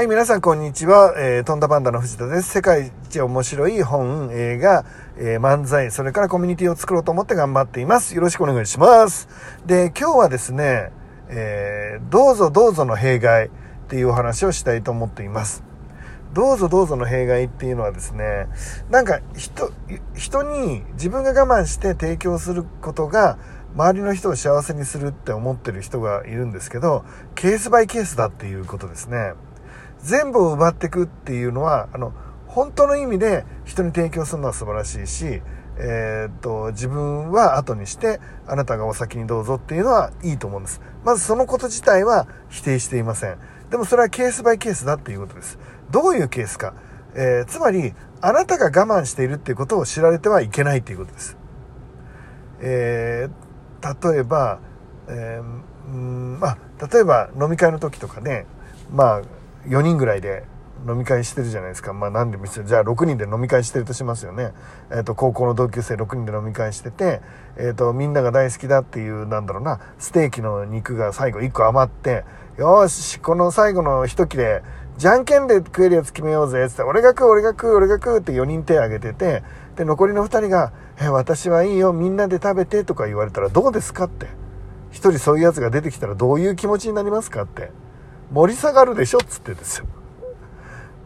はい、皆さんこんにちは。えー、とんだパンダの藤田です。世界一面白い本、映画、えー、漫才、それからコミュニティを作ろうと思って頑張っています。よろしくお願いします。で、今日はですね、えー、どうぞどうぞの弊害っていうお話をしたいと思っています。どうぞどうぞの弊害っていうのはですね、なんか人、人に自分が我慢して提供することが周りの人を幸せにするって思ってる人がいるんですけど、ケースバイケースだっていうことですね。全部を奪っていくっていうのは、あの、本当の意味で人に提供するのは素晴らしいし、えー、っと、自分は後にして、あなたがお先にどうぞっていうのはいいと思うんです。まずそのこと自体は否定していません。でもそれはケースバイケースだっていうことです。どういうケースか。えー、つまり、あなたが我慢しているっていうことを知られてはいけないっていうことです。えー、例えば、えー、うんまあ、例えば飲み会の時とかね、まあ、4人ぐらいで飲み会してるじゃないですか。まあなんでもじゃあ6人で飲み会してるとしますよね。えっ、ー、と、高校の同級生6人で飲み会してて、えっ、ー、と、みんなが大好きだっていう、なんだろうな、ステーキの肉が最後1個余って、よし、この最後の一切れ、じゃんけんで食えるやつ決めようぜ、つって、俺が食う、俺が食う、俺が食うって4人手挙げてて、で、残りの2人が、え、私はいいよ、みんなで食べてとか言われたらどうですかって。一人そういうやつが出てきたらどういう気持ちになりますかって。盛り下がるでしょっつってですよ。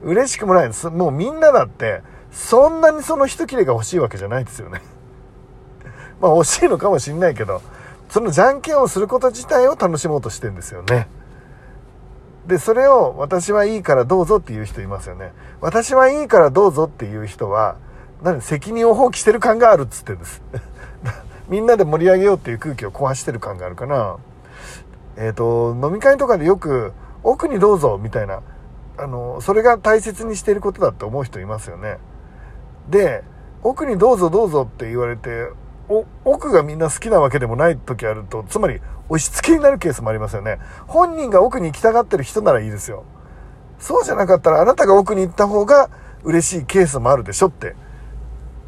嬉しくもないです。もうみんなだって、そんなにその一切れが欲しいわけじゃないですよね。まあ欲しいのかもしんないけど、そのじゃんけんをすること自体を楽しもうとしてんですよね。で、それを私はいいからどうぞっていう人いますよね。私はいいからどうぞっていう人は、何責任を放棄してる感があるっつってんです。みんなで盛り上げようっていう空気を壊してる感があるかな。えっ、ー、と、飲み会とかでよく、奥にどうぞみたいなあのそれが大切にしていることだって思う人いますよね。で奥にどうぞどうぞって言われて奥がみんな好きなわけでもない時あるとつまり押し付けになるケースもありますよね。本人が奥に行きたがってる人ならいいですよ。そうじゃなかったらあなたが奥に行った方が嬉しいケースもあるでしょって。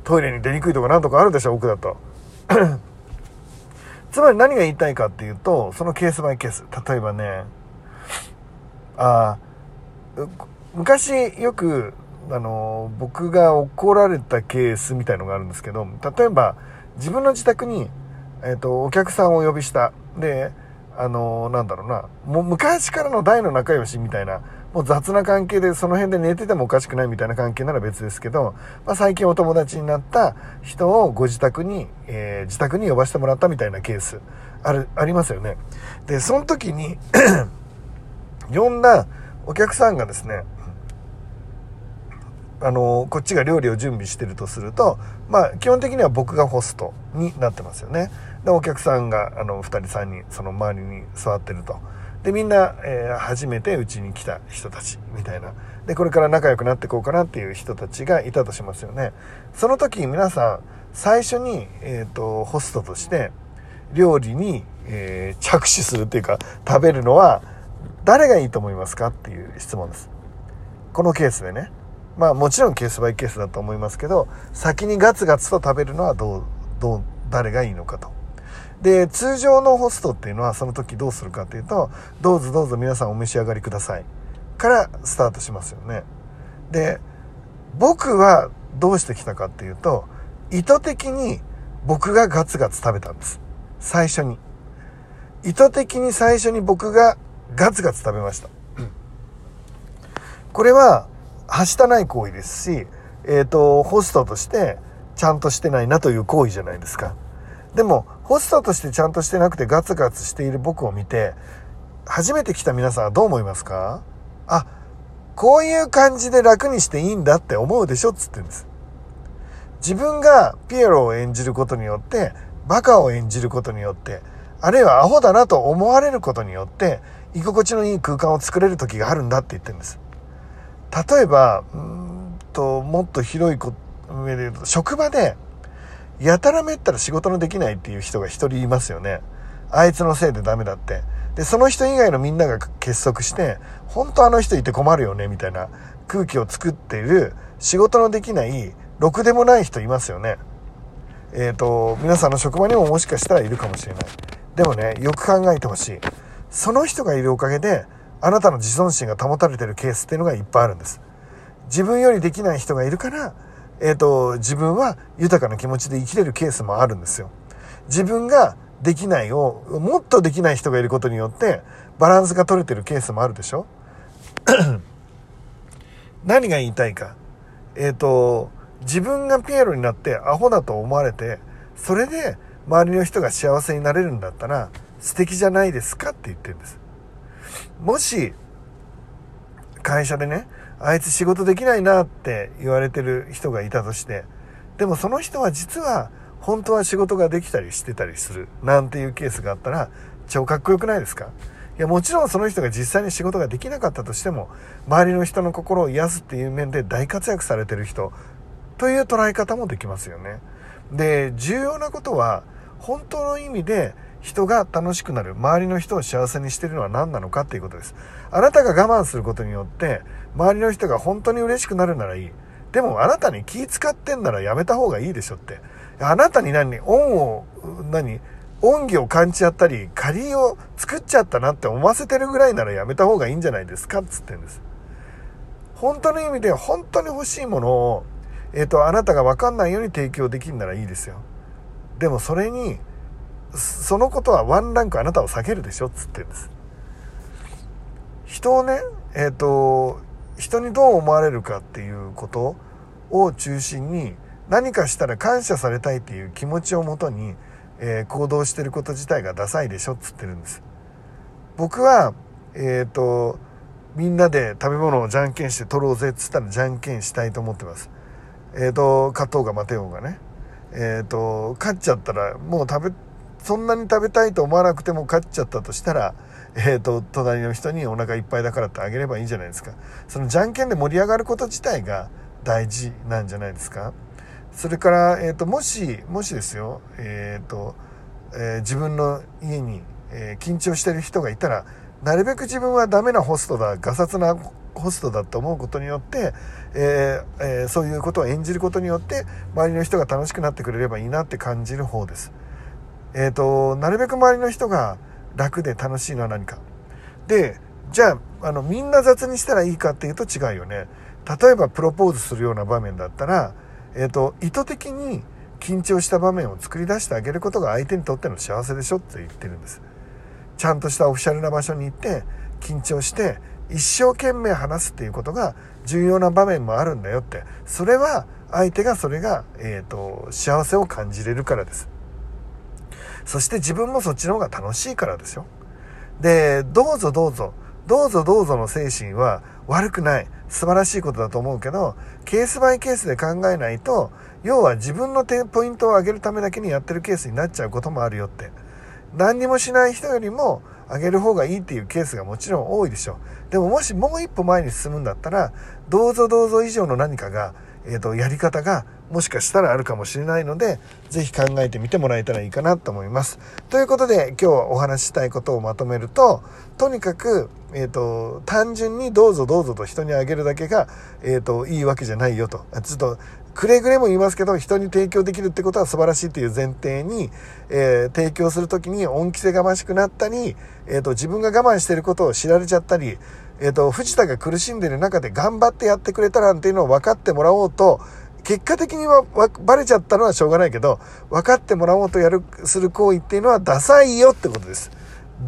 トイレに出にくいとかなんとかあるでしょ奥だと。つまり何が言いたいかっていうとそのケースバイケース。例えばねあ昔よくあの僕が怒られたケースみたいのがあるんですけど例えば自分の自宅に、えーと、お客さんをお呼びした。であのなんだろうなもう昔からの大の仲良しみたいなもう雑な関係でその辺で寝ててもおかしくないみたいな関係なら別ですけど、まあ、最近お友達になった人をご自宅に、えー、自宅に呼ばせてもらったみたいなケースあるありますよね。でその時に呼んだお客さんがですねあのこっちが料理を準備してるとするとまあ基本的には僕がホストになってますよね。でお客さんがあの2人3人その周りに座ってると。でみんな、えー、初めてうちに来た人たちみたいな。でこれから仲良くなっていこうかなっていう人たちがいたとしますよね。その時皆さん最初に、えーと、ホストとして料理に、えー、着手するっていうか食べるのは誰がいいと思いますかっていう質問です。このケースでね。まあもちろんケースバイケースだと思いますけど、先にガツガツと食べるのはどう、どう、誰がいいのかと。で、通常のホストっていうのはその時どうするかっていうと、どうぞどうぞ皆さんお召し上がりください。からスタートしますよね。で、僕はどうしてきたかっていうと、意図的に僕がガツガツ食べたんです。最初に。意図的に最初に僕がガツガツ食べました。これは、はしたない行為ですし、えっ、ー、と、ホストとしてちゃんとしてないなという行為じゃないですか。でも、ホストとしてちゃんとしてなくてガツガツしている僕を見て、初めて来た皆さんはどう思いますか？あ、こういう感じで楽にしていいんだって思うでしょっつってんです。自分がピエロを演じることによって、バカを演じることによって、あるいはアホだなと思われることによって、居心地のいい空間を作れる時があるんだって言ってるんです。例えば、うんと、もっと広い上で言うと、職場で、やたらめったら仕事のできないっていう人が一人いますよね。あいつのせいでダメだって。で、その人以外のみんなが結束して、本当あの人いて困るよね、みたいな空気を作っている、仕事のできない、ろくでもない人いますよね。えっ、ー、と、皆さんの職場にももしかしたらいるかもしれない。でもね、よく考えてほしい。その人がいるおかげで、あなたの自尊心が保たれてるケースっていうのがいっぱいあるんです。自分よりできない人がいるから、えっ、ー、と、自分は豊かな気持ちで生きれるケースもあるんですよ。自分ができないを、もっとできない人がいることによって、バランスが取れてるケースもあるでしょ？何が言いたいか。えっ、ー、と、自分がピエロになってアホだと思われて、それで周りの人が幸せになれるんだったら素敵じゃないですかって言ってるんです。もし、会社でね、あいつ仕事できないなって言われてる人がいたとして、でもその人は実は本当は仕事ができたりしてたりするなんていうケースがあったら超かっこよくないですか？いやもちろんその人が実際に仕事ができなかったとしても周りの人の心を癒すっていう面で大活躍されてる人という捉え方もできますよね。で重要なことは本当の意味で人が楽しくなる。周りの人を幸せにしてるのは何なのかっていうことです。あなたが我慢することによって周りの人が本当に嬉しくなるならいい。でもあなたに気使ってんならやめた方がいいでしょって。あなたに何恩を何恩義を感じちゃったり借りを作っちゃったなって思わせてるぐらいならやめた方がいいんじゃないですか？っつってんです。本当の意味で本当に欲しいものをえっ、ー、とあなたが分かんないように提供できるならいいですよ。でもそれにそのことはワンランクあなたを下げるでしょっつってんです。人をねえっ、ー、と人にどう思われるかっていうことを中心に何かしたら感謝されたいっていう気持ちをもとに、えー、行動してること自体がダサいでしょっつってるんです。僕はえっ、ー、とみんなで食べ物をじゃんけんして取ろうぜっつったらじゃんけんしたいと思ってます。えっ、ー、と勝とうが待てようがね。えっ、と勝っちゃったらもう食べそんなに食べたいと思わなくても勝っちゃったとしたらえーと、隣の人にお腹いっぱいだからってあげればいいんじゃないですかそのじゃんけんで盛り上がること自体が大事なんじゃないですかそれから、えーと、もしもしですよ、えーとえー、自分の家に、えー、緊張してる人がいたらなるべく自分はダメなホストだガサツなホストだと思うことによって、えーえー、そういうことを演じることによって周りの人が楽しくなってくれればいいなって感じる方です。えーとなるべく周りの人が楽で楽しいのは何か。で、じゃあ、あの、みんな雑にしたらいいかっていうと違うよね。例えばプロポーズするような場面だったら、えっ、ー、と、意図的に緊張した場面を作り出してあげることが相手にとっての幸せでしょって言ってるんです。ちゃんとしたオフィシャルな場所に行って、緊張して、一生懸命話すっていうことが重要な場面もあるんだよって。それは、相手がそれが、えっ、ー、と、幸せを感じれるからです。そして自分もそっちの方が楽しいからですよ。で、どうぞどうぞ、どうぞどうぞの精神は悪くない。素晴らしいことだと思うけど、ケースバイケースで考えないと、要は自分のポイントを上げるためだけにやってるケースになっちゃうこともあるよって。何にもしない人よりも上げる方がいいっていうケースがもちろん多いでしょう。でももしもう一歩前に進むんだったら、どうぞどうぞ以上の何かが、えっ、ー、と、やり方がもしかしたらあるかもしれないので、ぜひ考えてみてもらえたらいいかなと思います。ということで、今日はお話ししたいことをまとめると、とにかく、えっ、ー、と、単純にどうぞどうぞと人にあげるだけが、えっ、ー、と、いいわけじゃないよと。ちょっと、くれぐれも言いますけど、人に提供できるってことは素晴らしいという前提に、えー、提供するときに恩着せがましくなったり、えっ、と、自分が我慢してることを知られちゃったり、えっ、と、藤田が苦しんでる中で頑張ってやってくれたなんていうのを分かってもらおうと、結果的にはバレちゃったのはしょうがないけど、分かってもらおうとやる、する行為っていうのはダサいよってことです。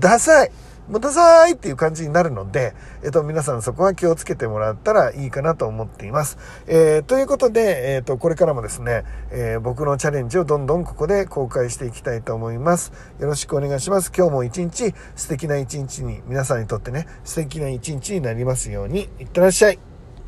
ダサいもうダサいっていう感じになるので、えっと、皆さんそこは気をつけてもらったらいいかなと思っています。えー、ということで、えっ、ー、と、これからもですね、えー、僕のチャレンジをどんどんここで公開していきたいと思います。よろしくお願いします。今日も一日素敵な一日に、皆さんにとってね、素敵な一日になりますように、いってらっしゃい。